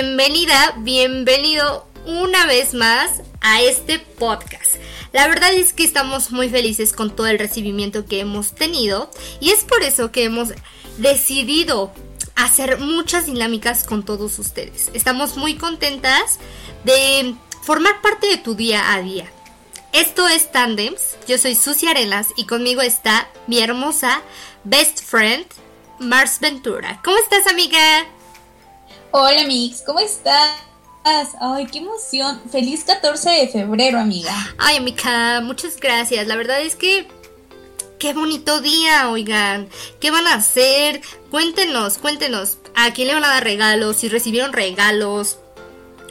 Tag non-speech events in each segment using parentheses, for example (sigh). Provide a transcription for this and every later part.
Bienvenida, bienvenido una vez más a este podcast. La verdad es que estamos muy felices con todo el recibimiento que hemos tenido y es por eso que hemos decidido hacer muchas dinámicas con todos ustedes. Estamos muy contentas de formar parte de tu día a día. Esto es Tandems, yo soy Susi Arenas y conmigo está mi hermosa best friend, Mars Ventura. ¿Cómo estás, amiga? Hola, Mix, ¿cómo estás? Ay, qué emoción. Feliz 14 de febrero, amiga. Ay, amiga, muchas gracias. La verdad es que qué bonito día, oigan. ¿Qué van a hacer? Cuéntenos, cuéntenos. ¿A quién le van a dar regalos? Si recibieron regalos.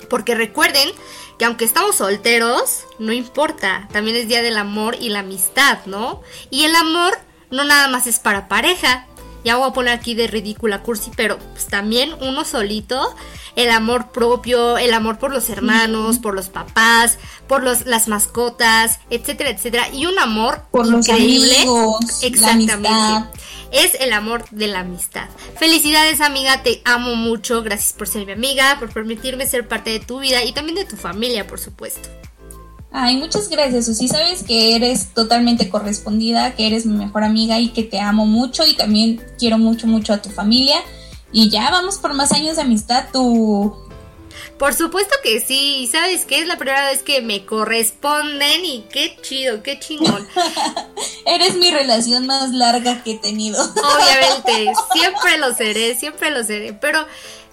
Porque recuerden que aunque estamos solteros, no importa. También es día del amor y la amistad, ¿no? Y el amor no nada más es para pareja ya voy a poner aquí de ridícula cursi, pero pues también uno solito, el amor propio, el amor por los hermanos, por los papás, por los, las mascotas, etcétera, etcétera, y un amor por increíble. Los amigos, exactamente. es el amor de la amistad. Felicidades amiga, te amo mucho, gracias por ser mi amiga, por permitirme ser parte de tu vida y también de tu familia, por supuesto. Ay, muchas gracias, Susi. Sabes que eres totalmente correspondida, que eres mi mejor amiga y que te amo mucho y también quiero mucho, mucho a tu familia. Y ya vamos por más años de amistad, tú. Por supuesto que sí, ¿sabes qué? Es la primera vez que me corresponden y qué chido, qué chingón. (laughs) Eres mi relación más larga que he tenido. Obviamente, (laughs) siempre lo seré, siempre lo seré, pero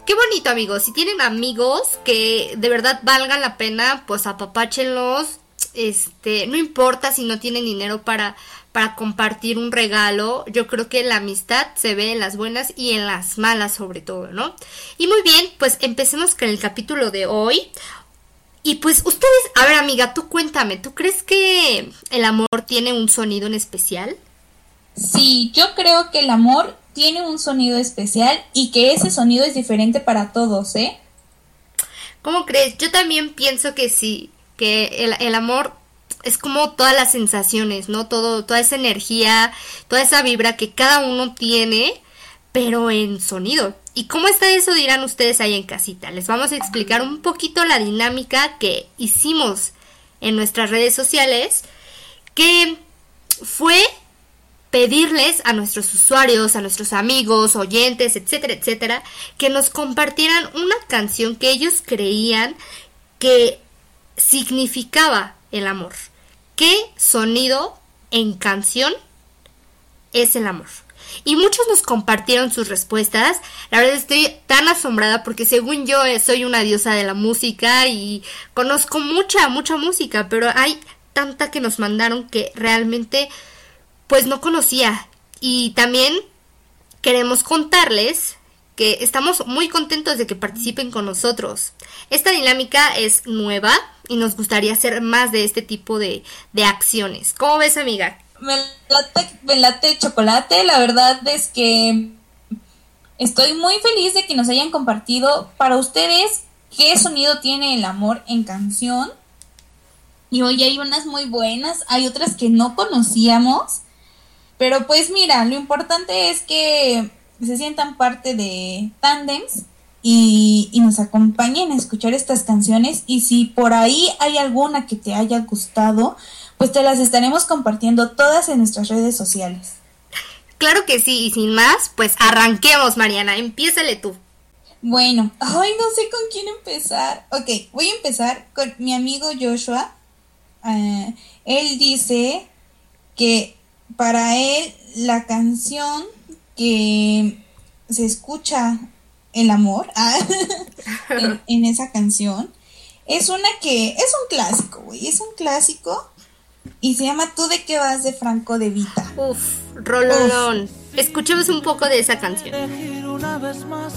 Qué bonito, amigos. Si tienen amigos que de verdad valgan la pena, pues apapáchenlos. Este, no importa si no tienen dinero para, para compartir un regalo. Yo creo que la amistad se ve en las buenas y en las malas, sobre todo, ¿no? Y muy bien, pues empecemos con el capítulo de hoy. Y pues ustedes, a ver amiga, tú cuéntame, ¿tú crees que el amor tiene un sonido en especial? Sí, yo creo que el amor tiene un sonido especial y que ese sonido es diferente para todos, ¿eh? ¿Cómo crees? Yo también pienso que sí, que el, amor es como todas las sensaciones, ¿no? Todo, toda esa energía, toda esa vibra que cada uno tiene, pero en sonido. ¿Y cómo está eso? Dirán ustedes ahí en casita. Les vamos a explicar un poquito la dinámica que hicimos en nuestras redes sociales, que fue pedirles a nuestros usuarios, a nuestros amigos, oyentes, etcétera, etcétera, que nos compartieran una canción que ellos creían que significaba el amor. ¿Qué sonido en canción es el amor? Y muchos nos compartieron sus respuestas. La verdad estoy tan asombrada porque según yo eh, soy una diosa de la música y conozco mucha, mucha música, pero hay tanta que nos mandaron que realmente pues no conocía. Y también queremos contarles que estamos muy contentos de que participen con nosotros. Esta dinámica es nueva y nos gustaría hacer más de este tipo de, de acciones. ¿Cómo ves, amiga? Me late, me late chocolate. La verdad es que estoy muy feliz de que nos hayan compartido para ustedes qué sonido tiene el amor en canción. Y hoy hay unas muy buenas, hay otras que no conocíamos. Pero pues mira, lo importante es que se sientan parte de Tandems y, nos acompañen a escuchar estas canciones y si por ahí hay alguna que te haya gustado, pues te las estaremos compartiendo todas en nuestras redes sociales. Claro que sí, y sin más, pues arranquemos, Mariana, empiézale tú. Bueno, ay, no sé con quién empezar. Ok, voy a empezar con mi amigo Joshua. Eh, él dice que para él la canción que se escucha el amor ah, (laughs) en, esa canción es una que es un clásico, güey, es un clásico y se llama Tú de qué vas de Franco de Vita. Uf, rololón. Escuchemos un poco de esa canción. Una vez más,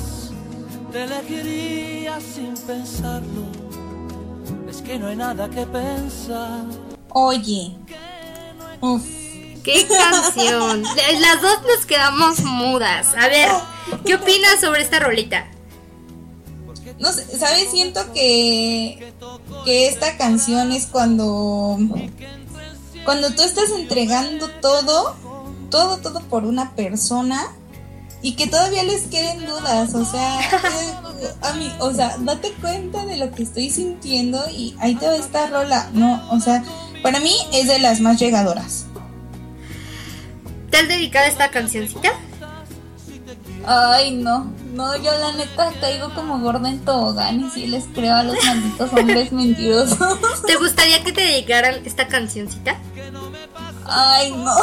te elegiría sin pensarlo. Es que no hay nada que pensar. Oye. Uf ¡Qué canción! Las dos nos quedamos mudas. A ver, ¿qué opinas sobre esta rolita? No sé, ¿sabes? Siento que, que esta canción es cuando. Cuando tú estás entregando todo, todo, todo por una persona y que todavía les queden dudas, o sea, (laughs) a mí, o sea, date cuenta de lo que estoy sintiendo y ahí te va esta rola, no, o sea, para mí es de las más llegadoras. ¿Te has dedicado esta cancioncita? Ay, no, no, yo la neta caigo como gorda en tobogán y sí les creo a los malditos hombres mentirosos. ¿Te gustaría que te dedicaran esta cancioncita? Ay, no.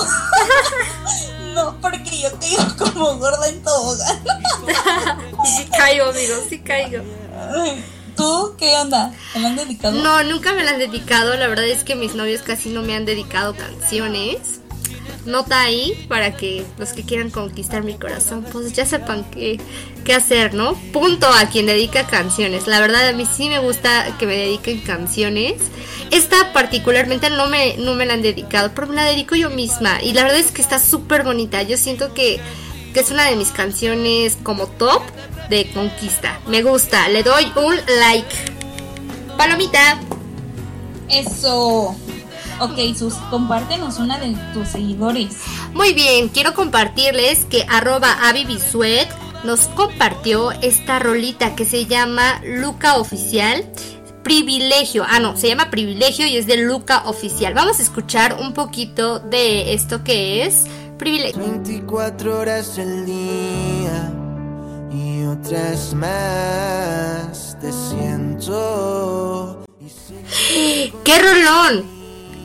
no, porque yo caigo como gorda en tobogán. (laughs) sí caigo, amigo, sí caigo. ¿Tú qué onda? ¿Me la han dedicado? No, nunca me la han dedicado. La verdad es que mis novios casi no me han dedicado canciones nota ahí para que los que quieran conquistar mi corazón, pues ya sepan qué, qué hacer, ¿no? Punto a quien dedica canciones. La verdad, a mí sí me gusta que me dediquen canciones. Esta particularmente no me, no me la han dedicado, pero me la dedico yo misma. Y la verdad es que está súper bonita. Yo siento que, que es una de mis canciones como top de conquista. Me gusta, le doy un like. Palomita. Eso. Ok, Sus, compártenos una de tus seguidores. Muy bien, quiero compartirles que arroba nos compartió esta rolita que se llama Luca Oficial. Privilegio, ah no, se llama Privilegio y es de Luca Oficial. Vamos a escuchar un poquito de esto que es Privilegio. 24 horas el día y otras más te siento. ¡Qué rolón!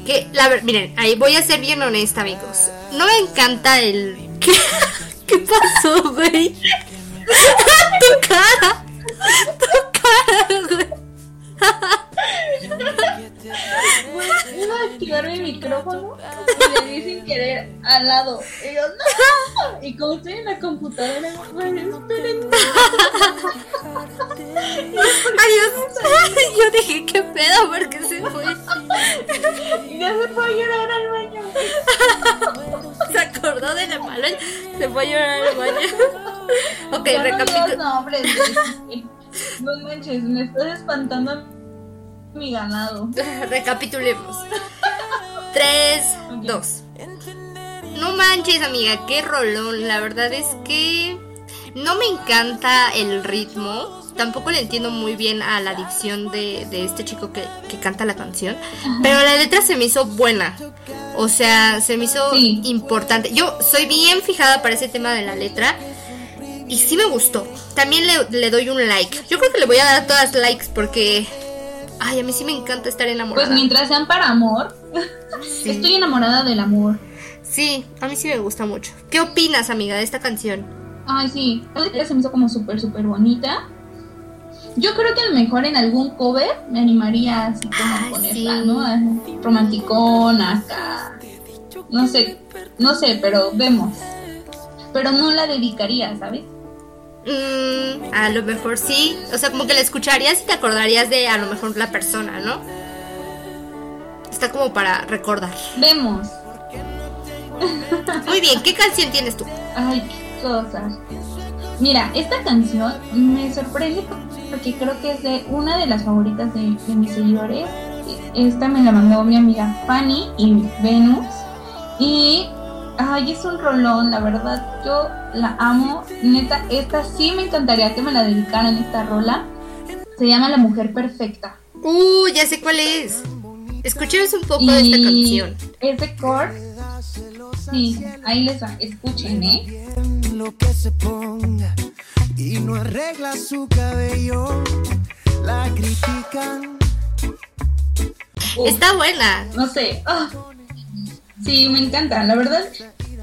Que, la miren, ahí voy a ser bien honesta, amigos. No me encanta el. (laughs) ¿Qué, ¿Qué pasó, güey? (laughs) tu cara. Tu cara, güey. Iba a activar mi micrófono y le di sin querer al lado. Y yo, no. Y como estoy en la computadora, pues esperen. Adiós. Yo dije, ¿qué pedo? Porque se fue. Y ya se fue a llorar al baño. Se acordó de la mala. Se fue a llorar al baño. Ok, recapitulemos. No, no manches, me estás espantando mi ganado. (laughs) Recapitulemos. 3, 2. No manches, amiga, qué rolón. La verdad es que no me encanta el ritmo. Tampoco le entiendo muy bien a la dicción de, este chico que, canta la canción. Pero la letra se me hizo buena. O sea, se me hizo importante. Yo soy bien fijada para ese tema de la letra. Y sí me gustó. También le, le doy un like. Yo creo que le voy a dar todas likes porque Ay, a mí sí me encanta estar enamorada. Pues mientras sean para amor. Estoy enamorada del amor. Sí, a mí sí me gusta mucho. ¿Qué opinas, amiga, de esta canción? Ay, sí, se me hizo como súper, súper bonita. Yo creo que a lo mejor en algún cover me animaría así como a ponerla, ¿no? Romanticón, acá. No sé, no sé, pero vemos. Pero no la dedicaría, ¿sabes? Mm, a lo mejor sí. O sea, como que la escucharías y te acordarías de a lo mejor la persona, ¿no? Está como para recordar. Vemos. Muy bien, ¿qué canción tienes tú? Ay, qué cosas. Mira, esta canción me sorprende porque creo que es de una de las favoritas de, de mis seguidores. Esta me la mandó mi amiga Fanny y Venus. Y Ay, es un rolón, la verdad, yo la amo. Neta, esta sí me encantaría que me la dedicaran esta rola. Se llama La Mujer Perfecta. Uh, ya sé cuál es. Escuchemos un poco de esta canción. Es de Core. Sí, ahí les va. Escuchen, ¿eh? Lo que se ponga y no arregla su cabello, la critican. Está buena. No sé. Ah, Sí, me encanta. La verdad,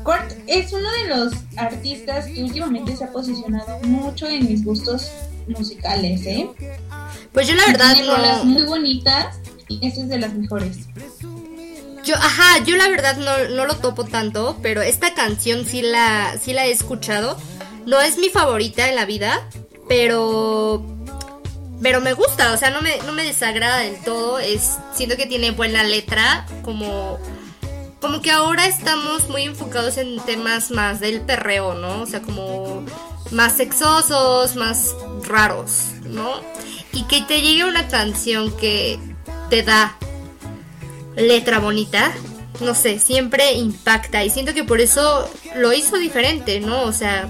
Kurt es uno de los artistas que últimamente se ha posicionado mucho en mis gustos musicales, ¿eh? Pues yo la verdad Tiene muy bonitas y esta es de las mejores. Yo, ajá, yo la verdad no, no, lo topo tanto, pero esta canción sí la, sí la he escuchado. No es mi favorita en la vida, pero pero me gusta, o sea, no me, no me desagrada del todo. Es, siento que tiene buena letra, como como que ahora estamos muy enfocados en temas más del perreo, ¿no? O sea, como más sexosos, más raros, ¿no? Y que te llegue una canción que te da letra bonita, no sé, siempre impacta y siento que por eso lo hizo diferente, ¿no? O sea,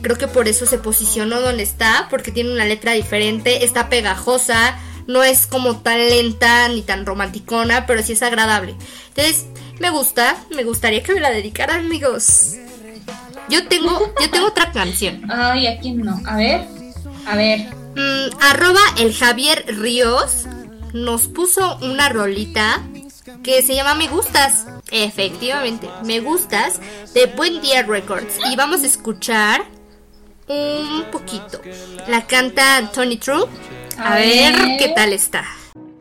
Creo que por eso se posicionó donde está, porque tiene una letra diferente, está pegajosa, no es como tan lenta ni tan romanticona, pero sí es agradable. Entonces, me gusta, me gustaría que me la dedicaran, amigos. Yo tengo, yo tengo otra canción. Ay, ¿a quién no? A ver, a ver. Mm, arroba el Javier Ríos nos puso una rolita que se llama Me Gustas. Efectivamente, Me Gustas de Buen Día Records. Y vamos a escuchar un poquito. La canta Tony True. A, A ver. ver. qué tal está.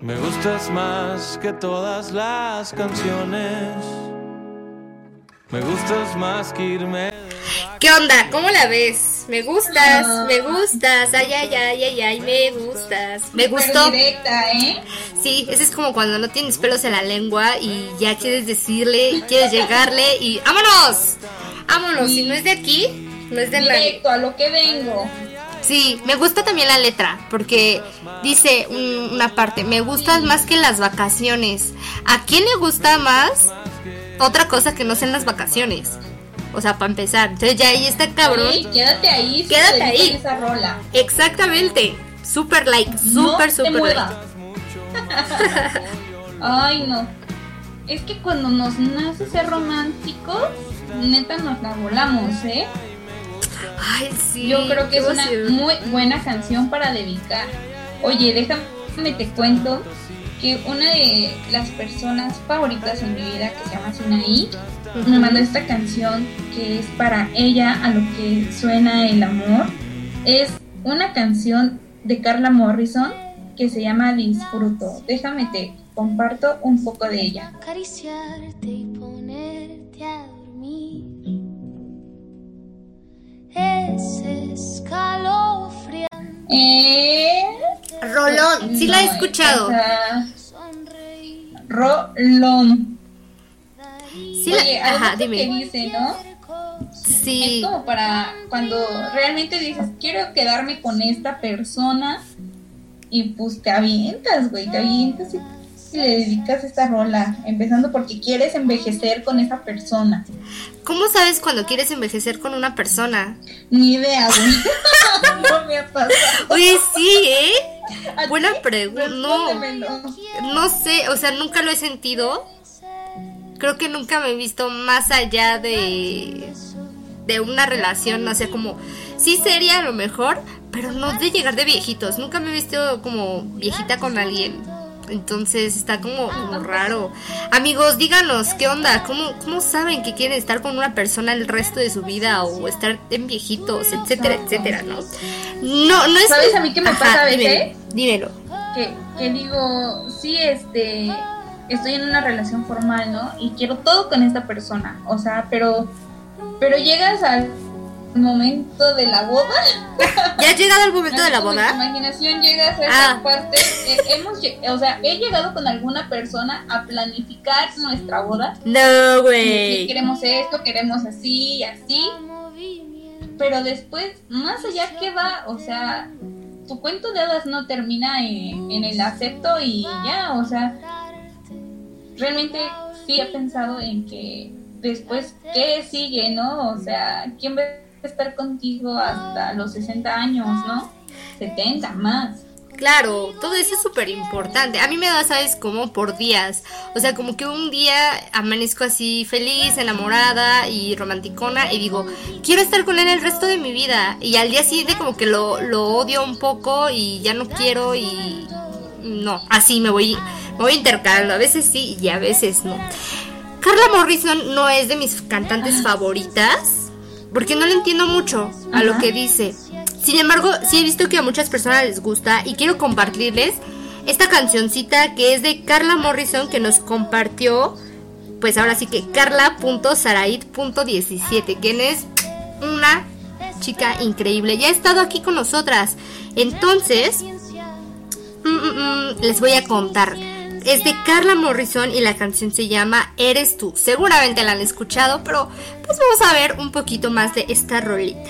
Me gustas más que todas las canciones. Me gustas más que irme. ¿Qué onda? ¿Cómo la ves? Me gustas, me gustas, ay, ay, ay, ay, ay, me gustas. Me gustó. directa, ¿eh? Sí, ese es como cuando no tienes pelos en la lengua y ya quieres decirle, y quieres llegarle y ¡vámonos! ¡Vámonos! Si no es de aquí, no es de. Directo, a lo que vengo. Sí, me gusta también la letra, porque dice un- una parte, me gustas más que las vacaciones. ¿A quién le gusta más otra cosa que no sean las vacaciones? O sea, para empezar. Entonces ya ahí está cabrón. Quédate ahí. Quédate te ahí. Esa rola. Exactamente. Super like, No super, te super like. (laughs) Ay, no. Es que cuando nos nace ser románticos, neta nos la volamos, ¿eh? Ay, sí. Yo creo que es una emoción. muy buena canción para dedicar. Oye, déjame te cuento que una de las personas favoritas en mi vida, que se llama Sinaí, me mandó esta canción que es para ella a lo que suena el amor. Es una canción de Carla Morrison que se llama Disfruto. Déjame te comparto un poco de ella. acariciarte y ponerte a Ese escalofriante Eh, Rolón, sí la he escuchado. Rolón. Sí la, Oye, ajá, que dime. dice, ¿no? Sí. Es como para cuando realmente dices, quiero quedarme con esta persona y pues te avientas, güey, te avientas y, le dedicas esta rola, empezando porque quieres envejecer con esa persona. ¿Cómo sabes cuando quieres envejecer con una persona? Ni idea, güey. (laughs) no me ha pasado. Oye, sí, ¿eh? ¿A Buena pregunta. No, no sé, o sea, nunca lo he sentido. Creo que nunca me he visto más allá de de una relación, no sé, como sí sería a lo mejor, pero no de llegar de viejitos. Nunca me he visto como viejita con alguien. Entonces está como, como raro. Amigos, díganos, ¿qué onda? ¿Cómo, ¿Cómo saben que quieren estar con una persona el resto de su vida o estar en viejitos, etcétera, etcétera, ¿no? No, no es... ¿Sabes a mí qué me pasa a veces? dímelo, dímelo. que, que digo, sí, este, estoy en una relación formal, ¿no? Y quiero todo con esta persona, o sea, pero, pero llegas al momento de la boda. (laughs) ¿Ya ha llegado el momento de la boda? imaginación llegas a esa Ah. parte. eh, hemos, o sea, he llegado con alguna persona a planificar nuestra boda. No, güey. queremos esto, queremos así y así. Pero después, más allá que va, o sea, tu cuento de hadas no termina en, en el acepto y ya, o sea, realmente sí he pensado en que después, ¿qué sigue, no? O sea, ¿quién a estar contigo hasta los 60 años, no? 70 más. Claro, todo eso es súper importante. A mí me da, ¿sabes? Como por días. O sea, como que un día amanezco así feliz, enamorada y romanticona y digo, quiero estar con él el resto de mi vida. Y al día siguiente como que lo, lo odio un poco y ya no quiero y... No, así me voy, me voy intercalando. A veces sí y a veces no. Carla Morrison no es de mis cantantes favoritas porque no le entiendo mucho a lo que dice. Sin embargo, sí he visto que a muchas personas les gusta y quiero compartirles esta cancioncita que es de Carla Morrison que nos compartió, pues ahora sí que carla.saraid.17, quien es una chica increíble. Ya ha estado aquí con nosotras. Entonces, mm, mm, mm, les voy a contar. Es de Carla Morrison y la canción se llama Eres tú. Seguramente la han escuchado, pero pues vamos a ver un poquito más de esta rolita.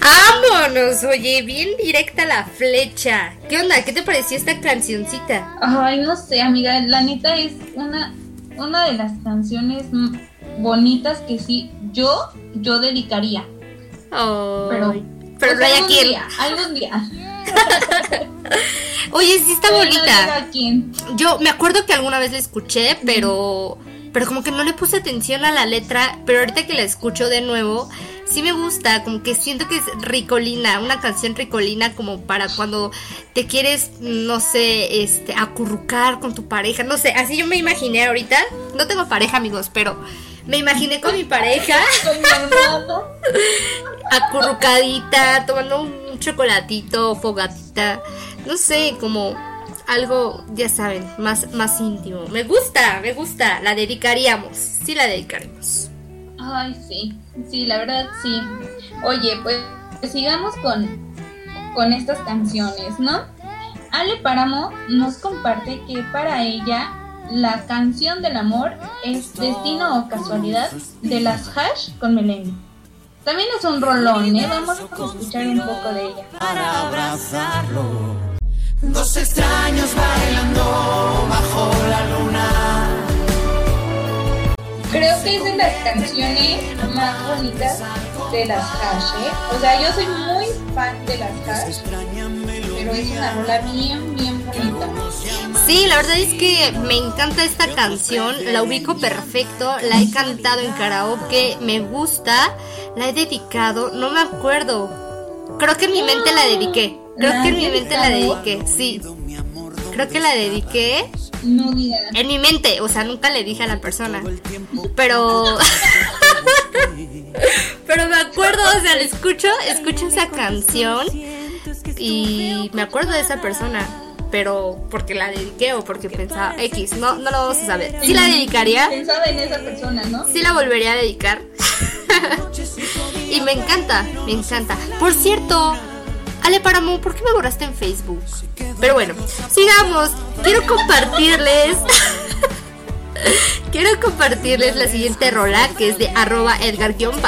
¡Vámonos! Oye, bien directa la flecha. ¿Qué onda? ¿Qué te pareció esta cancioncita? Ay, no sé, amiga, la neta es una, una de las canciones bonitas que sí, yo, yo dedicaría. Ay, Pero, pero no hay algún día, algún día. (laughs) Oye, sí está Pero no bonita. quién. Yo me acuerdo que alguna vez la escuché, pero pero como que no le puse atención a la letra, pero ahorita que la escucho de nuevo, sí me gusta, como que siento que es ricolina, una canción ricolina como para cuando te quieres, no sé, este, acurrucar con tu pareja, no sé, así yo me imaginé ahorita, no tengo pareja amigos, pero me imaginé con mi pareja (laughs) Con mi hermano. acurrucadita, tomando un chocolatito, fogatita, no sé, como algo, ya saben, más, más íntimo. Me gusta, me gusta, la dedicaríamos, sí la dedicaremos. Ay, sí, sí, la verdad sí. Oye, pues, pues sigamos con, con estas canciones, ¿no? Ale Páramo nos comparte que para ella la canción del amor es Destino o Casualidad de las Hash con Melendi. También es un rolón, ¿eh? Vamos a escuchar un poco de ella. para abrazarlo. Dos extraños bailando bajo la luna. Creo que es de las canciones más bonitas de las Hash, ¿eh? O sea, yo soy muy fan de las Hash, pero es una rola bien, bien bonita. Sí, la verdad es que me encanta esta canción, la ubico perfecto, la he cantado en karaoke, me gusta, la he dedicado, no me acuerdo. Creo que en mi mente la dediqué. Creo ¿La que en mi mente la dediqué, sí. Creo que la dediqué No digas. en mi mente, o sea, nunca le dije a la persona. Pero. (laughs) Pero me acuerdo, o sea, la escucho, escucho esa canción y me acuerdo de esa persona. Pero porque la dediqué o porque pensaba X, no, no lo vamos a saber. Sí la dedicaría, Pensaba en esa persona, ¿no? sí la volvería a dedicar. (laughs) y me encanta, me encanta. Por cierto, Ale Paramo, ¿por qué me borraste en Facebook? Pero bueno, sigamos. Quiero compartirles. (laughs) Quiero compartirles la siguiente rola que es de arroba edgar-mgt.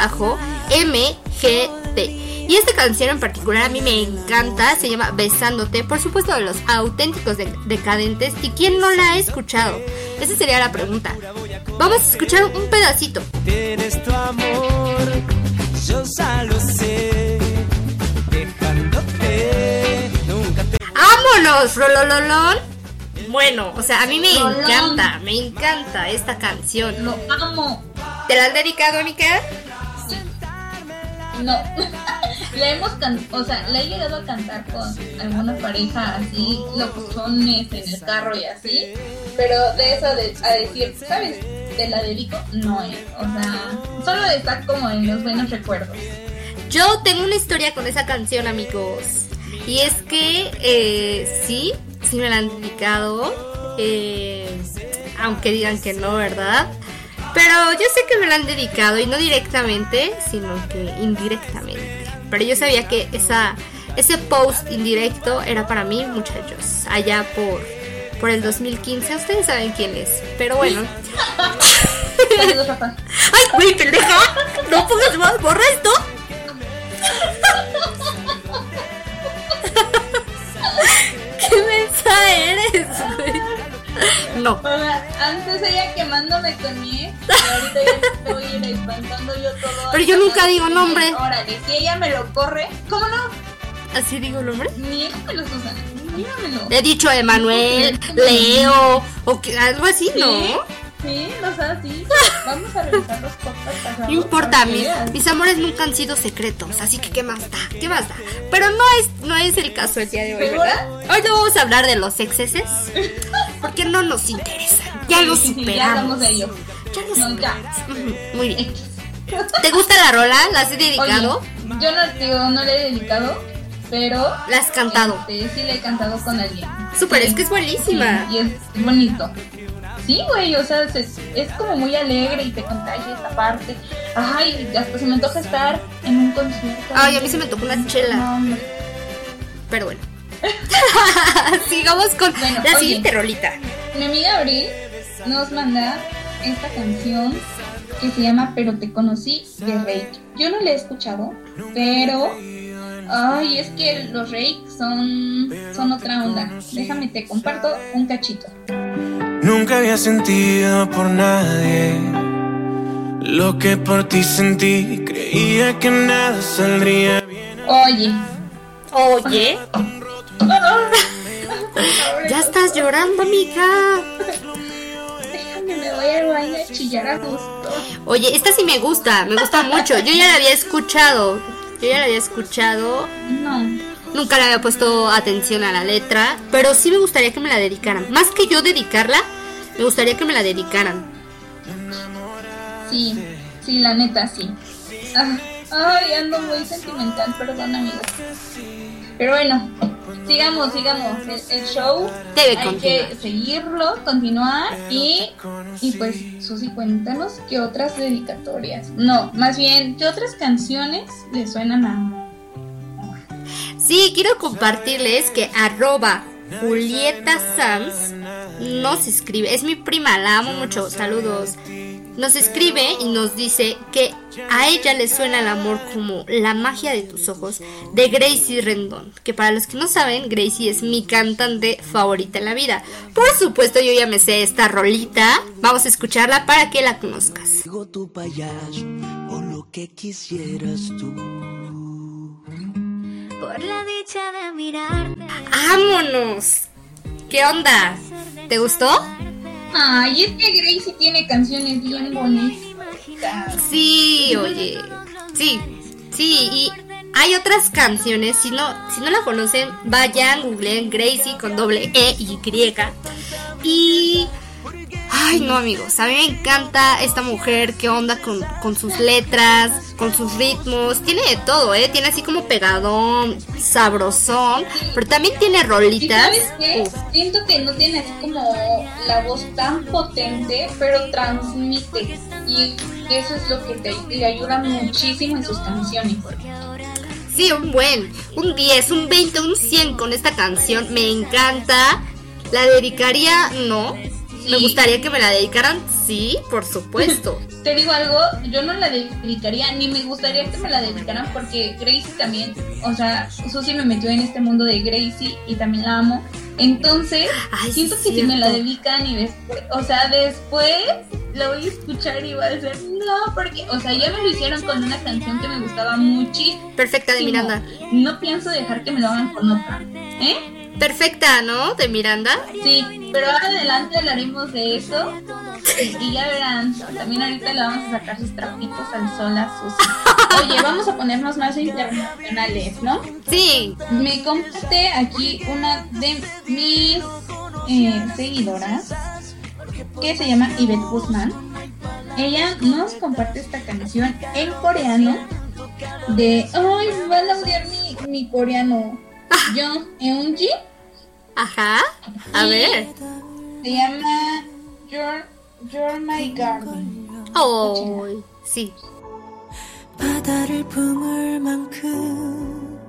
Y esta canción en particular a mí me encanta, se llama Besándote, por supuesto de los auténticos de- decadentes. ¿Y quién no la ha escuchado? Esa sería la pregunta. Vamos a escuchar un pedacito. Tienes tu amor, yo ya lo sé. Dejándote, nunca te ¡Vámonos, Rolololón! Bueno, o sea, a mí me Rolón. encanta, me encanta esta canción. Lo amo. ¿Te la han dedicado, Amica? No. (laughs) la hemos can o sea, la he llegado a cantar con alguna pareja así, locuzones en el carro y así. Pero de eso de, a decir, ¿sabes? Te la dedico, no es. O sea, solo está como en los buenos recuerdos. Yo tengo una historia con esa canción, amigos. Y es que eh, sí, sí me la han dedicado. eh, aunque digan que no, ¿verdad? Pero yo sé que me la han dedicado y no directamente, sino que indirectamente. Pero yo sabía que esa, ese post indirecto era para mí, muchachos. Allá por, por el 2015. Ustedes saben quién es. Pero bueno. (laughs) ¡Ay, güey, pendeja! ¡No pongas más! ¡Borra esto! (laughs) ¿Qué mensa eres, güey? No. Antes ella quemándome con mi ex, y ahorita me estoy espantando yo todo. Pero yo nunca digo nombre. Órale, si ella me lo corre, ¿cómo no? ¿Así digo el nombre? Ni él me lo usa, míramelo. He dicho Emanuel, Leo, o que, algo así, ¿no? Sí, o sea, sí. Vamos a revisar los podcasts. No importa, mis, mis amores nunca han sido secretos, así que ¿qué más da? ¿Qué más da? Pero no es, no es el caso el día de hoy. ¿verdad? Hoy no vamos a hablar de los exceses, (laughs) porque no nos interesan. Ya sí, superamos. ya de ello. Ya ya. superamos. Muy bien. (laughs) ¿Te gusta la rola? ¿La has dedicado? Oye, yo no, digo, no le he dedicado, pero ¿La has cantado? este, sí le he cantado con alguien. Súper, Sí. es que es buenísima. Sí, y es bonito. Sí, güey, o sea, se- es como muy alegre y te contagia esta parte. Ay, hasta se me antoja estar en un concierto. Ay, a mí se me tocó una chela. No. Pero bueno. (laughs) Sigamos con Bueno, la oye. siguiente rolita. Mi amiga Abril nos manda esta canción que se llama Pero te conocí de Rey. Yo no la he escuchado, pero Ay, es que los Rake son, son otra onda. Déjame te comparto un cachito. Nunca había sentido por nadie lo que por ti sentí. Creía que nada saldría bien. Oye. Oye, (laughs) (laughs) ya estás llorando, amiga. Déjame, me voy al baño a chillar a gusto. Oye, esta sí me gusta, me gusta mucho. Yo ya la había escuchado. Yo ya la había escuchado. No. Nunca le había puesto atención a la letra. Pero sí me gustaría que me la dedicaran. Más que yo dedicarla, me gustaría que me la dedicaran. Sí, sí, la neta, sí. Ah, Ay, ando muy sentimental, perdón, amigos. Pero bueno, sigamos, sigamos. El, el show Debe hay continuar. que seguirlo, continuar y, y pues, Susi, cuéntanos qué otras dedicatorias. No, más bien, qué otras canciones le suenan a Sí, quiero compartirles que arroba Julieta Sanz nos escribe, es mi prima, la amo mucho, saludos. Nos escribe y nos dice que a ella le suena el amor como la magia de tus ojos de Gracie Rendón. Que para los que no saben, Gracie es mi cantante favorita en la vida. Por supuesto, yo ya me sé esta rolita. Vamos a escucharla para que la conozcas. Digo tu payaso o lo que quisieras tú. Por la dicha de mirarte. ¡Vámonos! ¿Qué onda? ¿Te gustó? Ay, es que Gracie tiene canciones bien bonitas. Sí, oye. Sí, sí, y hay otras canciones. Si no, si no la conocen, vayan, googleen Gracie con doble E y Y. Y. Ay, no, amigos. A mí me encanta esta mujer. ¿Qué onda con, con sus letras? Con sus ritmos. Tiene de todo, ¿eh? Tiene así como pegadón, sabrosón. Pero también tiene ¿Y rolitas. sabes qué? Uf. Siento que no tiene así como la voz tan potente, pero transmite. Y eso es lo que te, le ayuda muchísimo en sus canciones. Sí, un buen, un 10, un 20, un 100 con esta canción. Me encanta. La dedicaría, no. Me gustaría que me la dedicaran, sí, por supuesto. (laughs) Te digo algo, yo no la dedicaría, ni me gustaría que me la dedicaran porque Gracie también, o sea, Susi me metió en este mundo de Gracie y también la amo. Entonces, Ay, siento que si me la dedican y después, o sea, después la voy a escuchar y voy a decir, no, porque, o sea, ya me lo hicieron con una canción que me gustaba muchísimo. Perfecta de Miranda. No pienso dejar que me lo hagan con otra. ¿Eh? Perfecta, ¿no? De Miranda. Sí, pero ahora adelante hablaremos de eso. Y ya verán, también ahorita le vamos a sacar sus trapitos al sol a Susi. Oye, vamos a ponernos más internacionales, ¿no? Sí. Me comparte aquí una de mis eh, seguidoras que se llama Yvette Guzmán. Ella nos comparte esta canción en coreano de... ¡Ay, me van a odiar mi, mi coreano! (laughs) Jung Eunji. Ajá. A Y ver. Se llama You're, You're My Garden. Oh, sí. 바다를 품을 만큼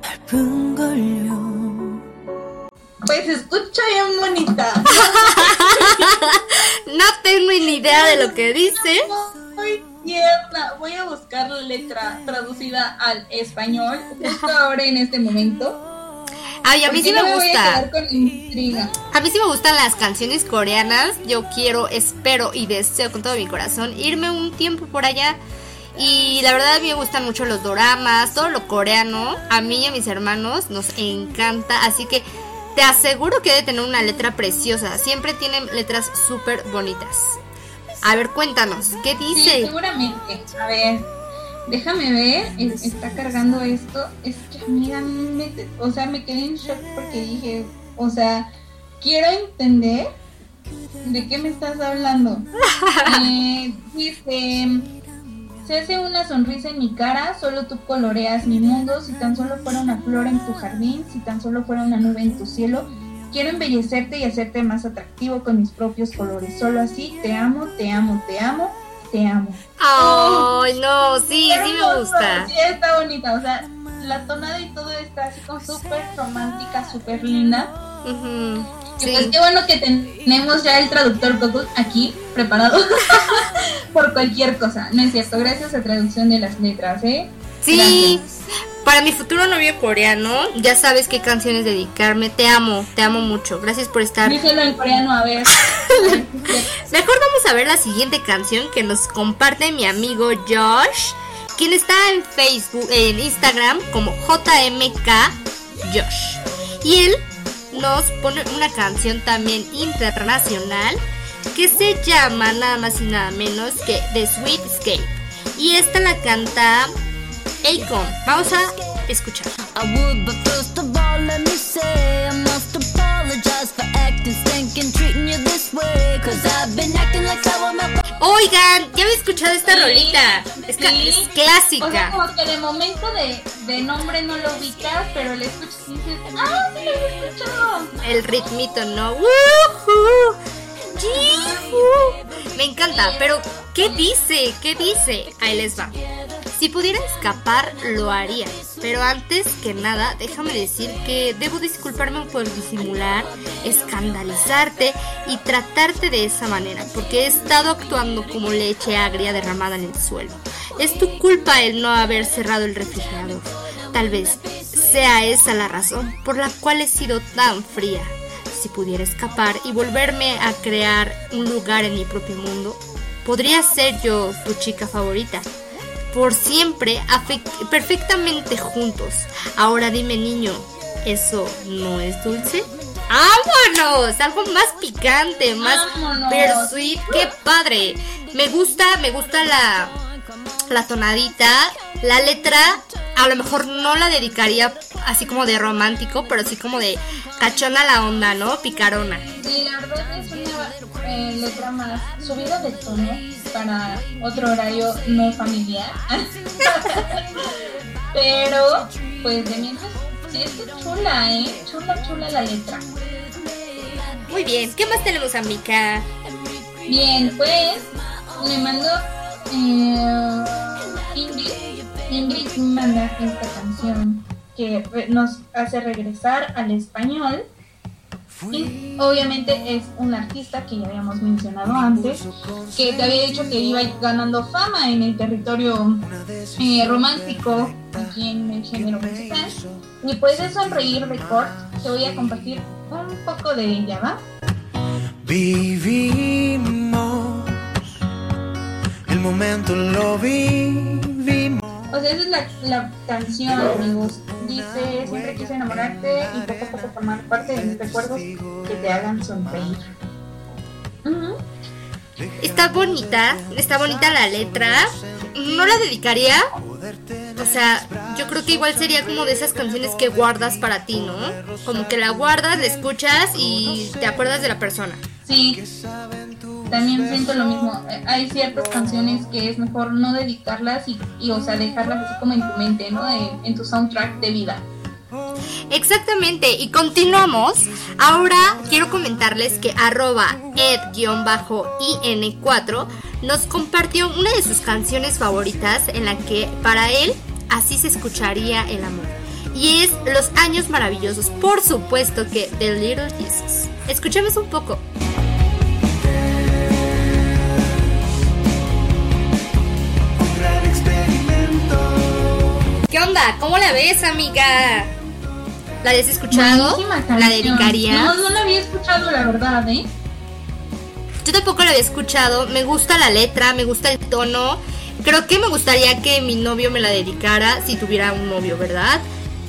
밝은 걸요. Pues se escucha bien bonita. (laughs) No tengo ni idea de lo que dice. Muy tierna. Voy a buscar la letra traducida al español justo ahora en este momento. Ay, a mí sí porque me a gusta. A mí sí me gustan las canciones coreanas. Yo quiero, espero y deseo con todo mi corazón irme un tiempo por allá. Y la verdad a mí me gustan mucho los doramas, todo lo coreano. A mí y a mis hermanos nos encanta. Así que te aseguro que debe tener una letra preciosa. Siempre tienen letras súper bonitas. A ver, cuéntanos, ¿qué Sí, dice? seguramente. A ver, déjame ver. Es- Está cargando esto. Es que, amiga, me- o sea, me quedé en shock porque dije, o sea, quiero entender de qué me estás hablando. (laughs) Eh, dice, se hace una sonrisa en mi cara, solo tú coloreas mi mundo, si tan solo fuera una flor en tu jardín, si tan solo fuera una nube en tu cielo. Quiero embellecerte y hacerte más atractivo con mis propios colores. Solo así te amo, te amo, te amo, te amo. Ay, no, sí, sí me gusta. Sí, está bonita. O sea, la tonada y todo está así como súper romántica, súper linda. Y sí. pues qué bueno que tenemos ya el traductor Google aquí preparado (laughs) por cualquier cosa. No es cierto, gracias a traducción de las letras, ¿eh? Sí, Gracias. Para mi futuro novio coreano, ya sabes qué canciones dedicarme. Te amo, te amo mucho. Gracias por estar. Díselo en coreano, a ver. (laughs) Mejor vamos a ver la siguiente canción que nos comparte mi amigo Josh, quien está en Facebook, en Instagram como JMK Josh. Y él nos pone una canción también internacional que se llama nada más y nada menos que The Sweet Escape. Y esta la canta Akon. Vamos a escuchar. I would, but first of all, let me say I must apologize for acting stinking, treating you this way. Cause I've been acting like sour milk. Oigan, ya había escuchado esta Sí, rolita. Es, ca- sí. es O sea, clásica. como que de momento de, de nombre no lo ubicas, pero le escuchas y dices, ¡ah, sí lo he escuchado! El ritmito, ¿no? ¡Woohoo! Me encanta, pero ¿qué dice? ¿Qué dice? Ahí les va. Si pudiera escapar, lo haría. Pero antes que nada, déjame decir que debo disculparme por disimular, escandalizarte y tratarte de esa manera, porque he estado actuando como leche agria derramada en el suelo. Es tu culpa el no haber cerrado el refrigerador. Tal vez sea esa la razón por la cual he sido tan fría. Si pudiera escapar y volverme a crear un lugar en mi propio mundo, podría ser yo tu chica favorita. Por siempre, perfectamente juntos. Ahora dime, niño, ¿eso no es dulce? ¡Vámonos! Algo más picante, más persuit. ¡Qué padre! Me gusta, me gusta la, la tonadita, la letra, a lo mejor no la dedicaría así como de romántico, pero así como de cachona la onda, ¿no? Picarona. Sí, la verdad es una eh, letra más subida de tono para otro horario no familiar. (laughs) Pero, pues de mientras, sí está chula, ¿eh? Chula, chula la letra. Muy bien, ¿qué más tenemos, amiga? Bien, pues me mandó eh, Ingrid. Manda esta canción que re- nos hace regresar al español. Obviamente es un artista que ya habíamos mencionado antes, que te había dicho que iba ganando fama en el territorio eh, romántico aquí en el género musical. Y pues es Sonreír Record, te voy a compartir un poco de ella, ¿va? Vivimos, el momento lo vivimos. O sea, esa es la, la canción, amigos. Dice, siempre quise enamorarte y poco a poco formar parte de mis recuerdos que te hagan sonreír. Está bonita, está bonita la letra. No la dedicaría. O sea, yo creo que igual sería como de esas canciones que guardas para ti, ¿no? Como que la guardas, la escuchas y te acuerdas de la persona. Sí, también siento lo mismo. Eh, Hay ciertas canciones que es mejor no dedicarlas y, o sea, dejarlas así como en tu mente, ¿no? En tu soundtrack de vida. Exactamente, y continuamos. Ahora quiero comentarles que arroba ed-in4 nos compartió una de sus canciones favoritas en la que para él así se escucharía el amor. Y es Los Años Maravillosos, por supuesto que The Little Jesus. Escuchemos un poco. ¿Cómo la ves, amiga? ¿La habías escuchado? Buenísima ¿La canción. dedicarías? No, no la había escuchado, la verdad, ¿eh? Yo tampoco la había escuchado. Me gusta la letra, me gusta el tono. Creo que me gustaría que mi novio me la dedicara si tuviera un novio, ¿verdad?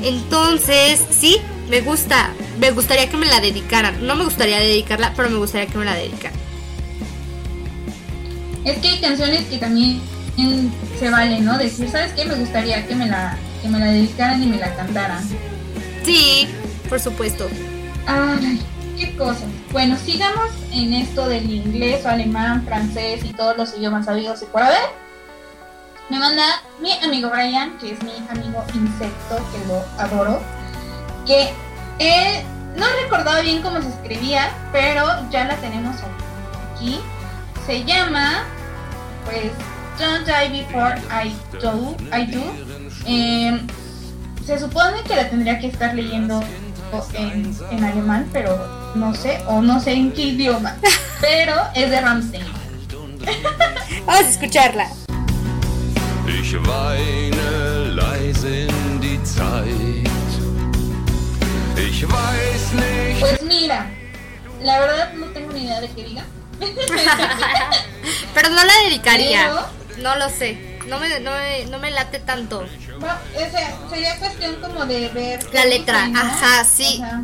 Entonces, sí, me gusta. Me gustaría que me la dedicaran. No me gustaría dedicarla, pero me gustaría que me la dedicaran. Es que hay canciones que también se valen, ¿no? Decir, ¿sabes qué? Me gustaría que me la, que me la dedicaran y me la cantaran. Sí, por supuesto. Ay, qué cosas. Bueno, sigamos en esto del inglés o alemán, francés y todos los idiomas sabidos y por haber. Me manda mi amigo Brian, que es mi amigo insecto, que lo adoro, que eh, no recordaba bien cómo se escribía, pero ya la tenemos aquí. Se llama, pues, Don't Die Before I Do. I do. Eh, se supone que la tendría que estar leyendo en, en alemán, pero no sé, o no sé en qué idioma, (laughs) pero es de Ramstein. (laughs) Vamos a escucharla. Ich weine leise in die Zeit. Ich weiß nicht. Pues mira, la verdad no tengo ni idea de qué diga. (laughs) Pero no la dedicaría. No lo sé. No me, no me, no me late tanto. Bueno, o sea, sería cuestión como de ver La letra, ajá, sí. Ajá.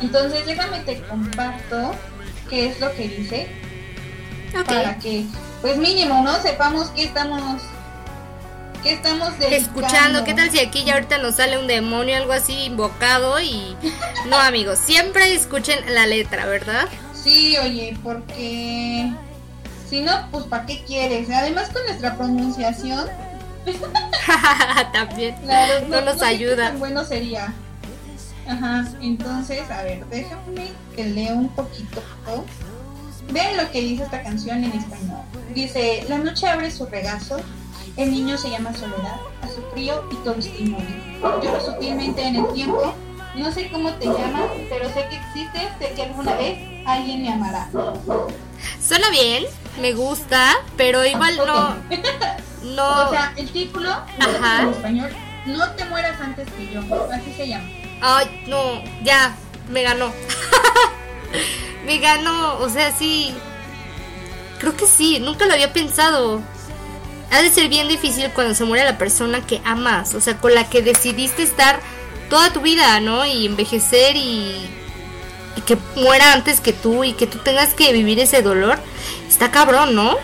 Entonces déjame te comparto qué es lo que dice para que, pues mínimo, ¿no? Sepamos qué estamos, qué estamos dedicando. Escuchando, ¿qué tal si aquí ya ahorita nos sale un demonio, algo así invocado? Y no, amigos, siempre escuchen la letra, ¿verdad? Sí, oye, porque si no, pues ¿para qué quieres? Además con nuestra pronunciación, (laughs) También la verdad, no nos qué ayuda. tan bueno sería. Ajá, entonces, a ver, déjame que lea un poquito. Vean lo que dice esta canción en español. Dice, la noche abre su regazo, el niño se llama Soledad, a su frío y todo. Lloro sutilmente en el tiempo, no sé cómo te llamas, pero sé que existes, sé que alguna vez alguien me amará. Suena bien, me gusta, pero igual no. No. O sea, el título Ajá. en español, no te mueras antes que yo, así se llama. Ay, no, ya, me ganó. (laughs) me ganó, o sea, sí. Creo que sí, nunca lo había pensado. Ha de ser bien difícil cuando se muere la persona que amas, o sea, con la que decidiste estar toda tu vida, ¿no? Y envejecer y, y que muera antes que tú y que tú tengas que vivir ese dolor. Está cabrón, ¿no?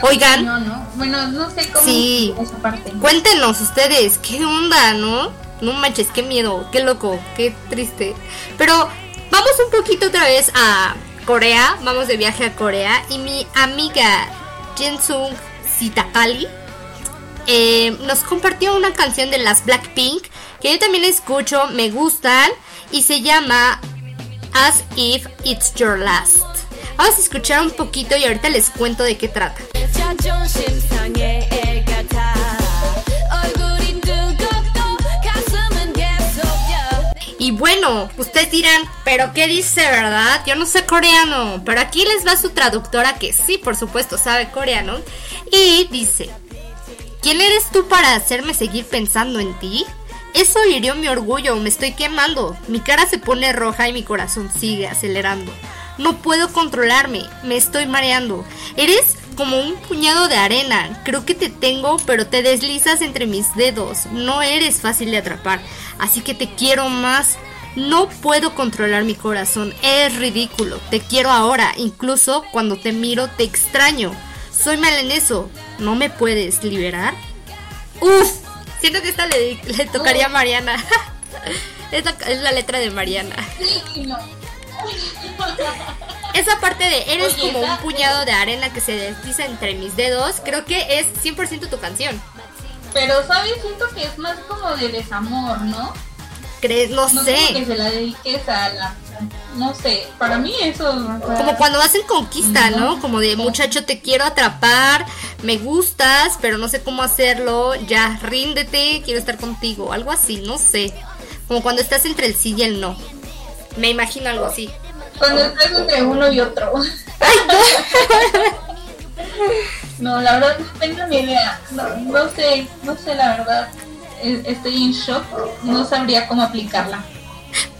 Oigan, No, no, bueno, no sé cómo Sí. esa parte. Cuéntenos ustedes, ¿qué onda, no? No manches, qué miedo, qué loco, qué triste. Pero vamos un poquito otra vez a Corea, vamos de viaje a Corea y mi amiga Jensung Sitakali eh, nos compartió una canción de las Blackpink que yo también escucho, me gustan y se llama As If It's Your Last. Vamos a escuchar un poquito y ahorita les cuento de qué trata. Y bueno, ustedes dirán, pero ¿qué dice, verdad? Yo no sé coreano, pero aquí les va su traductora que sí, por supuesto, sabe coreano. Y dice, ¿quién eres tú para hacerme seguir pensando en ti? Eso hirió mi orgullo, me estoy quemando. Mi cara se pone roja y mi corazón sigue acelerando. No puedo controlarme, me estoy mareando. Eres como un puñado de arena. Creo que te tengo, pero te deslizas entre mis dedos. No eres fácil de atrapar, así que te quiero más. No puedo controlar mi corazón, es ridículo. Te quiero ahora, incluso cuando te miro te extraño. Soy mal en eso. ¿No me puedes liberar? Uf, siento que esta le, le tocaría a Mariana. (laughs) es, la, es la letra de Mariana. Sí, no. Esa parte de eres Oye, como un puñado de arena que se desliza entre mis dedos, creo que es 100% tu canción. Pero, ¿sabes? Siento que es más como de desamor, ¿no? ¿Crees? No No como que sé. se la dediques a la... No sé, para mí eso... o sea, Como cuando hacen conquista, ¿no? Como de muchacho te quiero atrapar, me gustas, pero no sé cómo hacerlo, ya ríndete, quiero estar contigo, algo así, no sé. Como cuando estás entre el sí y el no. Me imagino algo así. Cuando estás entre uno y otro. (laughs) no, la verdad no tengo ni idea. No, no sé, no sé la verdad. Estoy en shock. No sabría cómo aplicarla.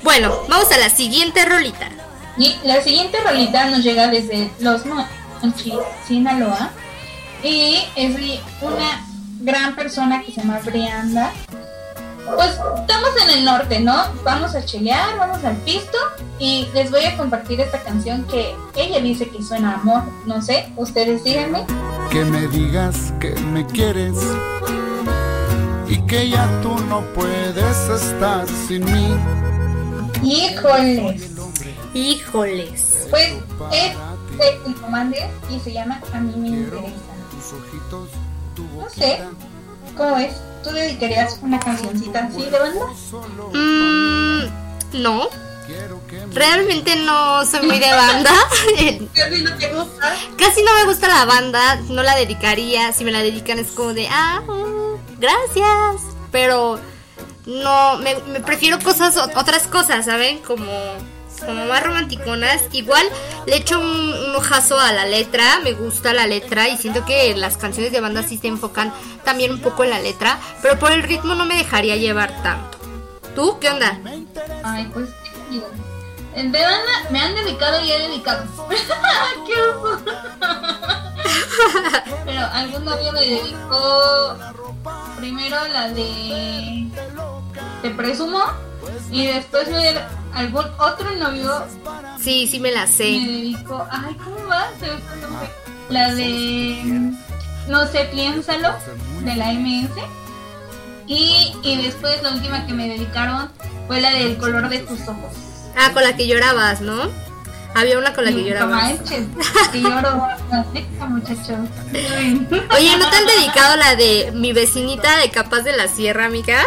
Bueno, vamos a la siguiente rolita. Y la siguiente rolita nos llega desde Los Monchis, Sinaloa. Y es de una gran persona que se llama Brianda. Pues estamos en el norte, ¿no? Vamos a chelear, vamos al pisto y les voy a compartir esta canción que ella dice que suena a amor. No sé, ustedes díganme. que me digas que me quieres y que ya tú no puedes estar sin mí. Híjoles. Híjoles. Pues es de El Commander y se llama A mí me interesa. No sé, ¿cómo es? ¿Tú dedicarías una cancioncita así de banda? Mm, no, realmente no soy muy de banda. (laughs) Casi no te gusta. Casi no me gusta la banda, no la dedicaría. Si me la dedican es como de, ah, mm, gracias. Pero no, me, prefiero cosas, otras cosas, ¿saben? Como como más romanticonas. Igual le echo un, un ojazo a la letra, me gusta la letra y siento que las canciones de banda sí se enfocan también un poco en la letra, pero por el ritmo no me dejaría llevar tanto. ¿Tú qué onda? Ay, pues, ¿qué te digo? En verdad me han dedicado y he dedicado. (laughs) ¡Qué! (laughs) Pero algún novio me dedicó primero la de Te presumo y después me, algún otro novio Sí, sí me la me sé. dedicó. Ay, ¿cómo va? Me. La de No sé, piénsalo de la MS. Y, y después la última que me dedicaron fue la del color de tus ojos. Ah, con la que llorabas, ¿no? Había una con la que manches, que lloro. Neta, muchachos. Oye, ¿no te han dedicado la de mi vecinita de Capaz de la Sierra, amiga?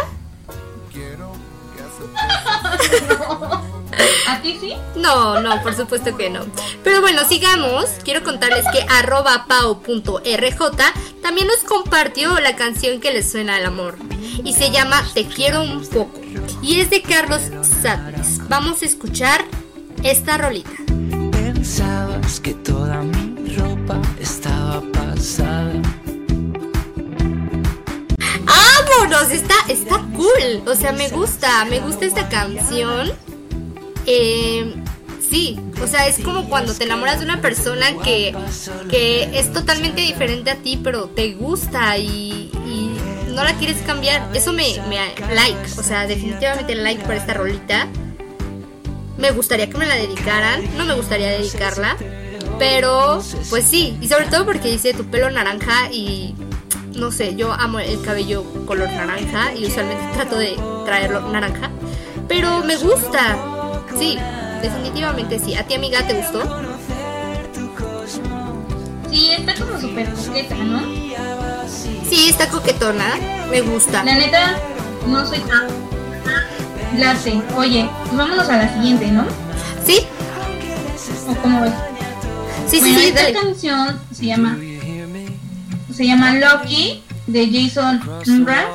(laughs) ¿A ti sí? No, no, por supuesto que no. Pero bueno, sigamos. Quiero contarles que arroba pau.rj también nos compartió la canción que le suena al amor. Y se llama Te quiero un poco. Y es de Carlos Sadness. Vamos a escuchar esta rolita. Pensabas que toda mi ropa estaba pasada. ¡Vámonos! Está, está cool. O sea, me gusta. Me gusta esta canción. Eh, sí, o sea, es como cuando te enamoras de una persona que, que es totalmente diferente a ti, pero te gusta y, y no la quieres cambiar. Eso me, me like, o sea, definitivamente like para esta rolita. Me gustaría que me la dedicaran, no me gustaría dedicarla, pero pues sí, y sobre todo porque dice tu pelo naranja y no sé, yo amo el cabello color naranja y usualmente (laughs) trato de traerlo naranja, pero me gusta. Sí, definitivamente sí. ¿A ti amiga te gustó? Sí, está como súper coqueta, ¿no? Sí, está coquetona, me gusta. La neta, no soy tan. La sé. Oye, pues vámonos a la siguiente, ¿no? Sí, ¿O cómo ves? sí, sí, bueno, sí, esta dale. canción se llama. Se llama Lucky de Jason Mraz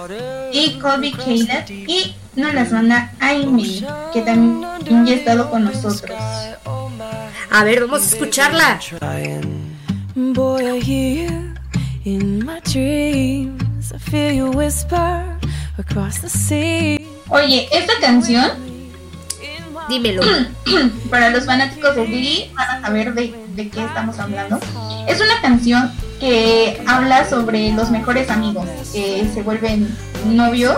y Colby Caleb. Y nos las manda Aimee, que también ya ha estado con nosotros. A ver, vamos a escucharla. Boy, I hear you in my dreams. I feel you whisper across the sea. Oye, esta canción, Dímelo. (clears throat) para los fanáticos de Diddy, van a saber de, de qué estamos hablando. Es una canción que habla sobre los mejores amigos que se vuelven novios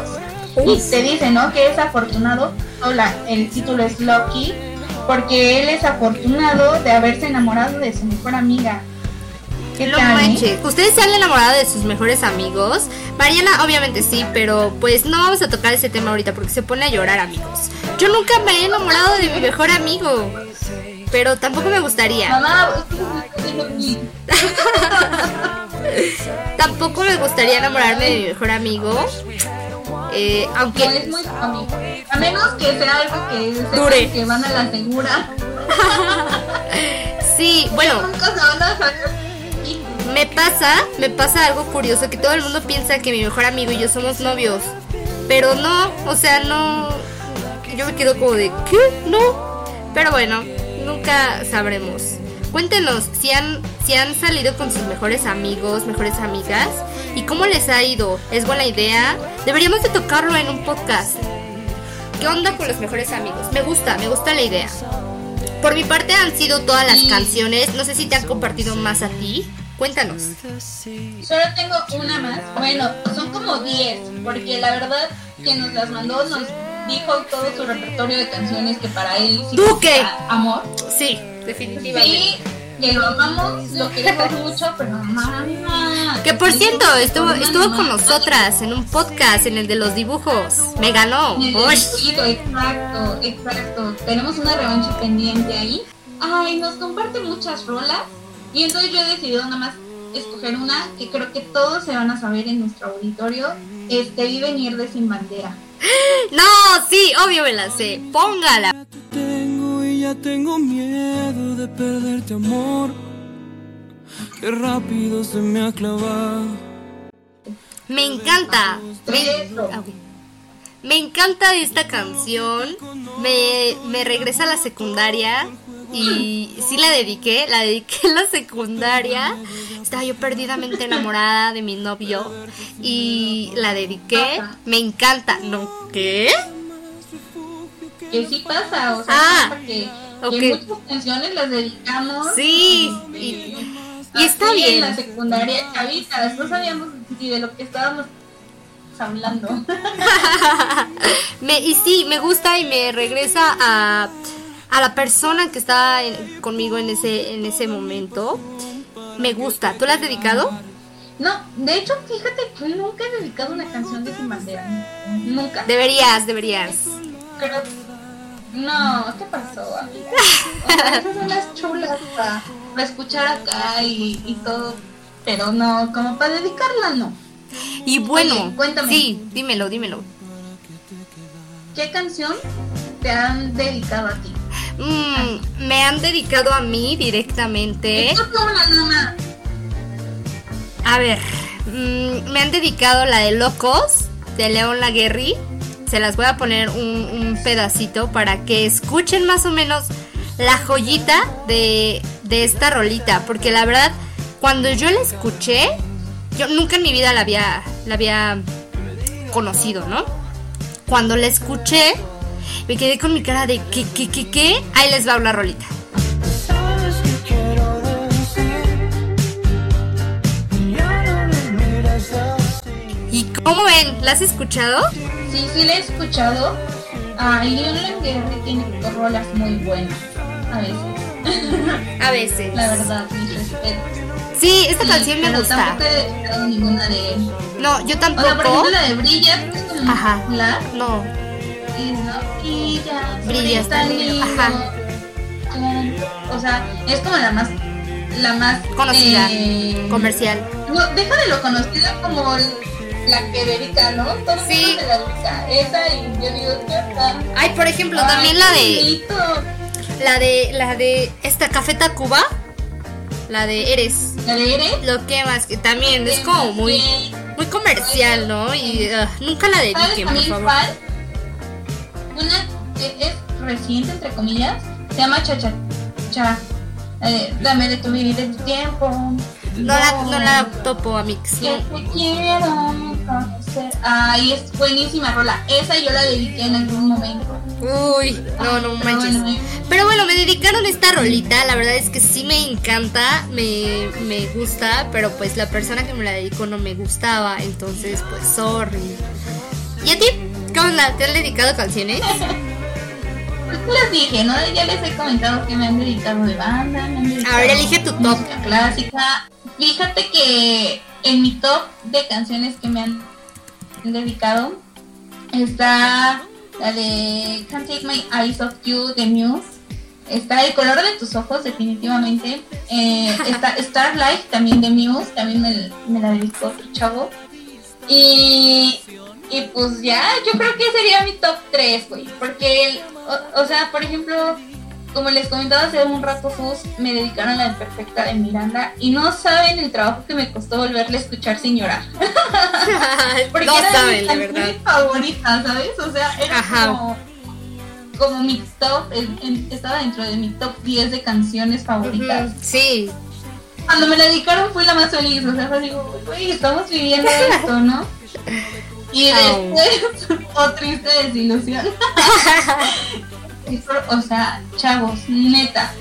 y te dice, ¿no? Que es afortunado, o la- el título es Lucky, porque él es afortunado de haberse enamorado de su mejor amiga. ¿Qué No tal, eh? manches. ¿Ustedes se han enamorado de sus mejores amigos? Mariana, obviamente sí, pero pues no vamos a tocar ese tema ahorita porque se pone a llorar, amigos. Yo nunca me he enamorado de mi mejor amigo. Pero tampoco me gustaría. Mamá, es que me está haciendo mí. Tampoco me gustaría enamorarme de mi mejor amigo. Eh, No, aunque es muy amigo. A menos que sea algo que Dure. que van a la segura. (laughs) sí, bueno, me pasa, me pasa algo curioso que todo el mundo piensa que mi mejor amigo y yo somos novios. Pero no, o sea, no. Yo me quedo como de, ¿qué? No. Pero bueno, nunca sabremos. Cuéntenos si han, si han salido con sus mejores amigos, mejores amigas y cómo les ha ido. ¿Es buena idea? Deberíamos de tocarlo en un podcast. ¿Qué onda con los mejores amigos? Me gusta, me gusta la idea. Por mi parte han sido todas las canciones. No sé si te han compartido más a ti. Cuéntanos. Solo tengo una más. Bueno, son como 10, porque la verdad quien nos las mandó nos dijo todo su repertorio de canciones que para él Duque. amor. Sí, definitivamente. Sí, que lo amamos, lo queremos mucho, pero mamá. Que por cierto, estuvo, estuvo con nosotras en un podcast, en el de los dibujos. Me ganó. Dibujito, Exacto, exacto. Tenemos una revancha pendiente ahí. Ay, nos comparte muchas rolas. Y entonces yo he decidido nada más escoger una que creo que todos se van a saber en nuestro auditorio. Este vive venir de sin bandera. (gasps) No, sí, obvio me la sé. Póngala. Te tengo y ya tengo miedo de perderte amor. Qué rápido se me ha clavado. Me encanta. Me encanta esta canción. Me, me regresa a la secundaria. Y sí la dediqué, la dediqué en la secundaria. Estaba yo perdidamente enamorada de mi novio. Y la dediqué. Me encanta. ¿No qué? Que sí pasa, o sea, Ah, pasa que, que ok. muchas canciones las dedicamos. Sí, y- y está bien. En la secundaria, chavitas, no sabíamos ni de lo que estábamos hablando. (laughs) Me, y sí, me gusta y me regresa a, a la persona que estaba en- conmigo en ese, en ese momento. Me gusta. ¿Tú la has dedicado? No, de hecho, fíjate que nunca he dedicado una canción de Sin Bandera. Nunca. Deberías, deberías. Creo- No, ¿qué pasó, amiga? (laughs) O sea, esas son las chulas para, para escuchar acá y, y todo. Pero no, como para dedicarla, no. Y bueno, Oye, cuéntame. sí, dímelo, dímelo. ¿Qué canción te han dedicado a ti? Mm, me han dedicado a mí directamente. A ver, mm, me han dedicado la de Locos de León Laguerri. Se las voy a poner un, un pedacito para que escuchen más o menos la joyita de, de esta rolita. Porque la verdad, cuando yo la escuché, yo nunca en mi vida la había, la había conocido, ¿no? Cuando la escuché, me quedé con mi cara de ¿qué, qué, qué, qué? Ahí les va una rolita. ¿Y cómo ven? ¿La has escuchado? Sí, sí la he escuchado. Ah, y León Languerre tiene rolas muy buenas. A veces. A veces. La verdad, mis respetos. Sí, esta Sí, canción me pero gusta. Tampoco he dedicado ninguna de él. No, yo O sea, por tampoco. ejemplo, la de Brilla, que es como Ajá. la. No. Y brilla, Brilla, está lindo. Ajá. O sea, es como la más. La más. Conocida. eh, Comercial. No, deja de lo conocida como la que dedica, ¿no? Todo Sí. la. Esa y yo digo, ¿qué onda? Ay, por ejemplo, Ay, también la de. bonito. La de. La de. Esta Café Tacuba. La de Eres. ¿La de Eres? Lo que más que también es como muy. Muy comercial, ¿no? Y ah, nunca la ¿Sabes dediquen, por favor. cuál? Una que es reciente, entre comillas, se llama Cha Cha Cha. Eh, dame de tu vida y de tu tiempo. No la, no la topo, Amix. Que te quiero conocer. Ay, es buenísima rola. Esa yo la dediqué en algún momento. Uy, no, no manches. bueno, eh. Pero bueno, me dedicaron esta rolita. La verdad es que sí me encanta, me, me gusta, pero pues la persona que me la dedicó no me gustaba. Entonces, pues, sorry. ¿Y a ti? ¿Qué onda? ¿Te han dedicado canciones? Pues les dije, ¿no? Ya les he comentado que me han dedicado de banda. Me han dedicado Ahora elige tu top. clásica. Fíjate que en mi top de canciones que me han dedicado está la de Can't Take My Eyes Off You de Muse. Está El color de tus ojos, definitivamente. Eh, (laughs) está Starlight, también de Muse, también me, me la dedicó otro chavo. Y, y pues ya, yo creo que sería mi top 3, güey. Porque, el- o, o sea, por ejemplo, como les comentaba hace un rato, Sus me dedicaron a la perfecta de Miranda. Y no saben el trabajo que me costó volverle a escuchar sin llorar. (laughs) Porque no era saben, de verdad. canciones favoritas, ¿sabes? O sea, era Ajá. como, como mi top, estaba dentro de mi top 10 de canciones favoritas. Ujú, Sí, Cuando me la dedicaron fui la más feliz, o sea, fue digo, güey, estamos viviendo (laughs) esto, ¿no? Y después, (laughs) oh triste desilusión. (laughs) O sea, chavos, neta,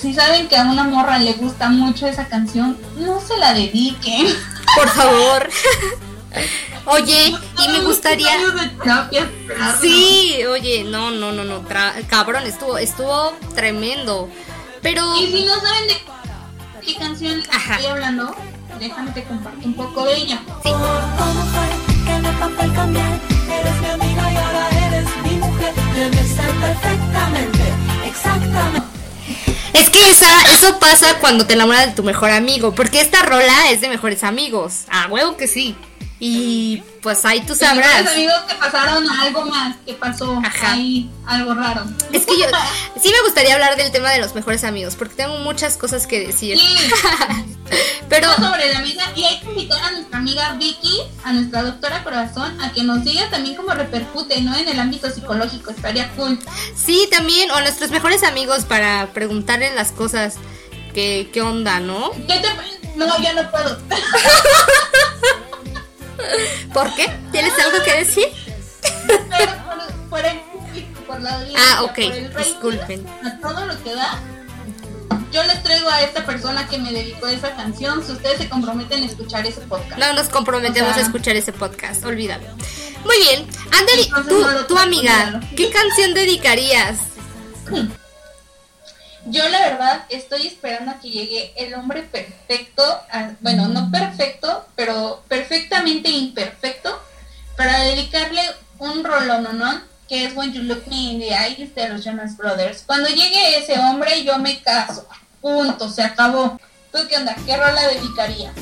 si saben que a una morra le gusta mucho esa canción, no se la dediquen. por favor. Oye, y me gustaría. Sí, oye, no, no, no, no, tra- cabrón, estuvo, estuvo tremendo. Pero, Y si no saben de qué canción Ajá. estoy hablando, déjame te comparto un poco de ella. ¿Cómo fue que me papel cambié? Eres mi amiga y ahora eres mi mujer. Debes ser perfectamente, exactamente. es que esa, eso pasa cuando te enamoras de tu mejor amigo, porque esta rola es de mejores amigos. A huevo que sí. Y pues ahí tú sabrás. Mis amigos que pasaron algo más, que pasó Ajá. ahí, algo raro. Es que yo sí me gustaría hablar del tema de los mejores amigos, porque tengo muchas cosas que decir. Sí, (laughs) Pero- Está sobre la mesa y hay que invitar a nuestra amiga Vicky, a nuestra doctora Corazón, a que nos diga también cómo repercute, ¿no? En el ámbito psicológico, estaría cool. Sí, también, o nuestros mejores amigos para preguntarle las cosas. ¿Qué, qué onda, no? ¿Qué te... No, ya no puedo. (laughs) ¿Por qué? ¿Tienes algo que decir? Pero por, por el público, por la audiencia, Ah, ok, por el rating, disculpen. A todo lo que da. Yo les traigo a esta persona que me dedicó esa canción. Si ustedes se comprometen a escuchar ese podcast. No nos comprometemos O sea- a escuchar ese podcast, olvídalo. Muy bien, Andeli, Entonces tú, no tu amiga. ¿qué canción dedicarías? (clears throat) Yo la verdad estoy esperando a que llegue el hombre perfecto, a- bueno, no perfecto, pero perfectamente imperfecto, para dedicarle un rolón, ¿no? Que es When You Look Me in the Eyes de los Jonas Brothers. Cuando llegue ese hombre, yo me caso. Punto, se acabó. ¿Tú qué onda? ¿Qué rola dedicaría?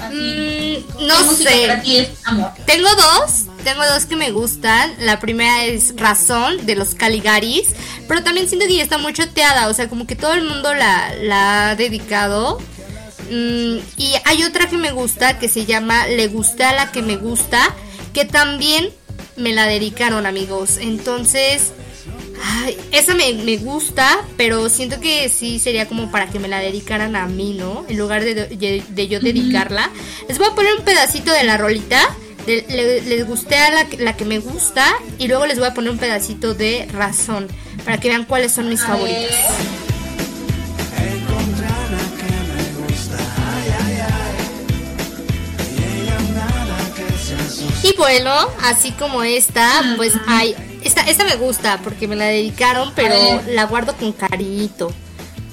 Así. Mm, no ¿Qué música sé. para ti es amor? Tengo dos, tengo dos que me gustan. La primera es Razón de los Caligaris, pero también siento que ya está muy choteada, o sea, como que todo el mundo la, la ha dedicado. Mm, y hay otra que me gusta que se llama Le gusta a la que me gusta, que también me la dedicaron amigos. Entonces, ay, esa me, me gusta, pero siento que sí sería como para que me la dedicaran a mí, ¿no? En lugar de, de- de yo dedicarla. Les voy a poner un pedacito de la rolita. De- le- les gusté a la, que- la que me gusta y luego les voy a poner un pedacito de razón para que vean cuáles son mis favoritas. Y bueno, así como esta, pues hay. Esta, esta me gusta porque me la dedicaron, pero la guardo con cariñito,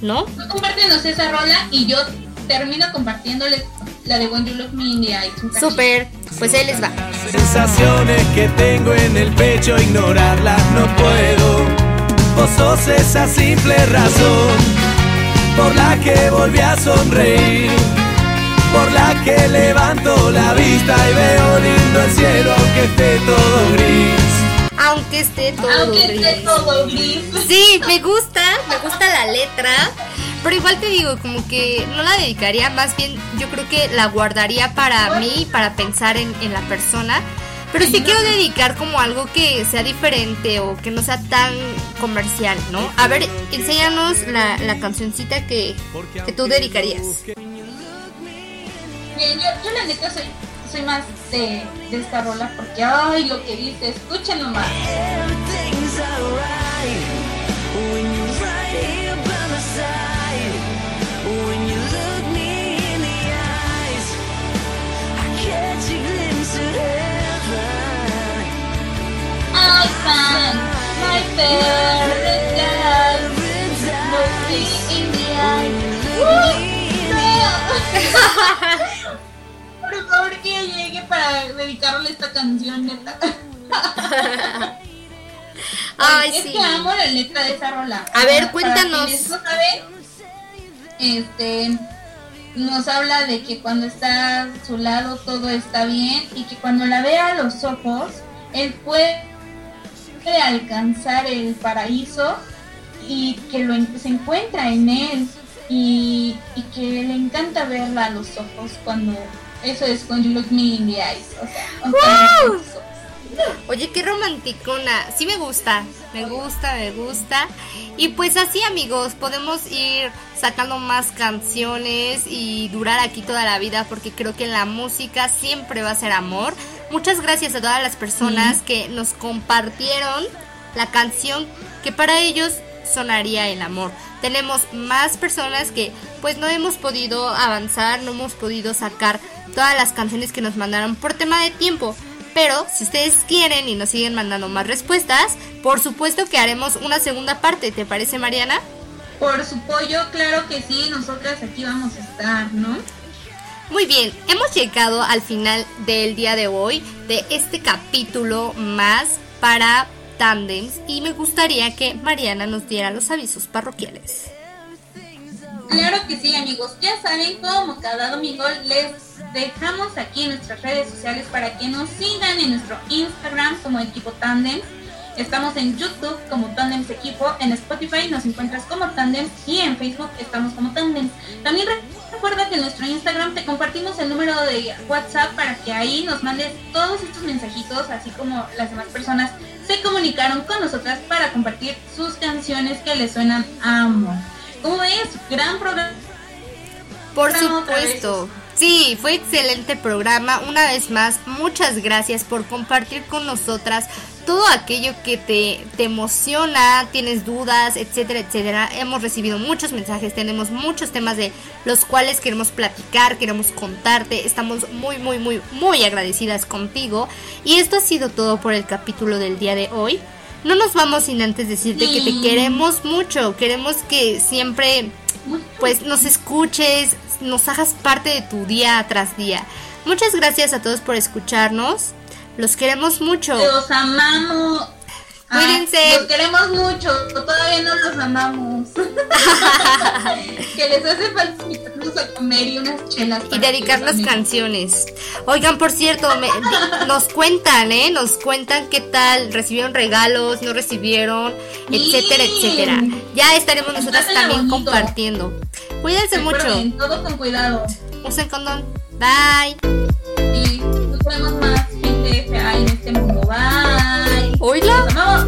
¿no? Tú compártenos esa rola y yo termino compartiéndoles la de When You Look Me in the Eyes. un cachito. Súper, pues ahí les va. Sensaciones que tengo en el pecho, ignorarlas no puedo. Vos sos esa simple razón por la que volví a sonreír, por la que levanto la vista y veo lindo el cielo aunque esté todo gris. Aunque esté todo Aunque esté gris. todo gris. Sí, me gusta, me gusta la letra. Pero igual te digo, como que no la dedicaría, más bien yo creo que la guardaría para mí, para pensar en, en la persona. Pero sí quiero dedicar como algo que sea diferente o que no sea tan comercial, ¿no? A ver, enséñanos la, la cancioncita que, que tú dedicarías. Miren, yo, yo la neta soy, soy más de, de esta rola porque, ay, lo que dice, escuchen nomás. I find my paradise. In the eye. No. Por favor que llegue para dedicarle esta canción, neta. Ay, es sí. que amo la letra de esa rola. A ver, cuéntanos. Este, nos habla de que cuando está a su lado todo está bien y que cuando la ve a los ojos, él puede alcanzar el paraíso y que lo se encuentra en él y, y que le encanta verla a los ojos cuando eso es cuando you look me in the eyes, o sea. Oye, qué romanticona. Sí me gusta, me gusta, me gusta. Y pues así amigos, podemos ir sacando más canciones y durar aquí toda la vida porque creo que la música siempre va a ser amor. Muchas gracias a todas las personas que nos compartieron la canción que para ellos sonaría el amor. Tenemos más personas que pues no hemos podido avanzar, no hemos podido sacar todas las canciones que nos mandaron por tema de tiempo. Pero si ustedes quieren y nos siguen mandando más respuestas, por supuesto que haremos una segunda parte, ¿te parece Mariana? Por su pollo, claro que sí, nosotras aquí vamos a estar, ¿no? Muy bien, hemos llegado al final del día de hoy, de este capítulo más para tandems y me gustaría que Mariana nos diera los avisos parroquiales. Claro que sí, amigos. Ya saben, como cada domingo les dejamos aquí en nuestras redes sociales para que nos sigan en nuestro Instagram como equipo Tandem Estamos en YouTube como Tandems Equipo, en Spotify nos encuentras como Tandems y en Facebook estamos como Tandems. También recuerda que en nuestro Instagram te compartimos el número de WhatsApp para que ahí nos mandes todos estos mensajitos, así como las demás personas se comunicaron con nosotras para compartir sus canciones que les suenan a amor. ¿Cómo ves? Gran programa. Por supuesto. Sí, fue excelente programa. Una vez más, muchas gracias por compartir con nosotras todo aquello que te, te emociona, tienes dudas, etcétera, etcétera. Hemos recibido muchos mensajes, tenemos muchos temas de los cuales queremos platicar, queremos contarte. Estamos muy, muy, muy, muy agradecidas contigo. Y esto ha sido todo por el capítulo del día de hoy. No nos vamos sin antes decirte que te queremos mucho. Queremos que siempre pues nos escuches, nos hagas parte de tu día tras día. Muchas gracias a todos por escucharnos. Los queremos mucho. Los amamos. Ah, Cuídense. los queremos mucho. Todavía no los amamos. (laughs) que les hace falta invitarnos a comer y unas chelas. Y los amen. canciones. Oigan, por cierto, me- nos cuentan, ¿eh? Nos cuentan qué tal, recibieron regalos, no recibieron, etcétera, Sí. etcétera. Ya estaremos nosotras también bonito. compartiendo. Cuídense mucho. Todo con cuidado. Usen condón. Bye este, ay, en este mundo. Bye. Hola.